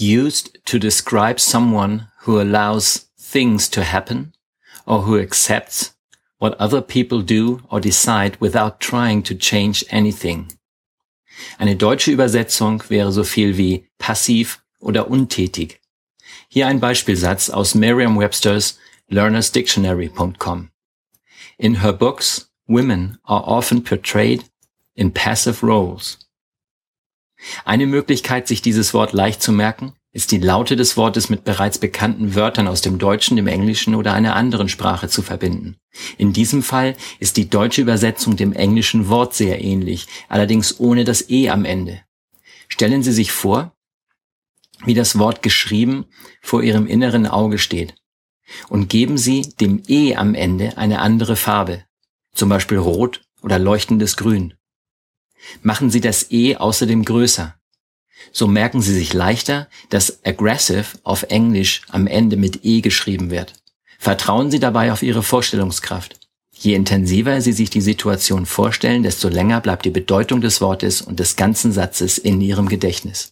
used to describe someone who allows things to happen or who accepts what other people do or decide without trying to change anything. Eine deutsche Übersetzung wäre so viel wie passiv oder untätig. Hier ein Beispielsatz aus Merriam-Webster's learnersdictionary.com. In her books, women are often portrayed in passive roles. Eine Möglichkeit, sich dieses Wort leicht zu merken, ist die Laute des Wortes mit bereits bekannten Wörtern aus dem Deutschen, dem Englischen oder einer anderen Sprache zu verbinden. In diesem Fall ist die deutsche Übersetzung dem englischen Wort sehr ähnlich, allerdings ohne das E am Ende. Stellen Sie sich vor, wie das Wort geschrieben vor Ihrem inneren Auge steht. Und geben Sie dem E am Ende eine andere Farbe, zum Beispiel rot oder leuchtendes Grün. Machen Sie das E außerdem größer. So merken Sie sich leichter, dass aggressive auf Englisch am Ende mit E geschrieben wird. Vertrauen Sie dabei auf Ihre Vorstellungskraft. Je intensiver Sie sich die Situation vorstellen, desto länger bleibt die Bedeutung des Wortes und des ganzen Satzes in Ihrem Gedächtnis.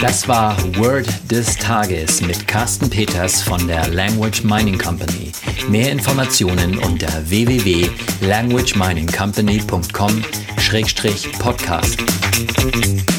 Das war Word des Tages mit Carsten Peters von der Language Mining Company. Mehr Informationen unter www.languageminingcompany.com-podcast.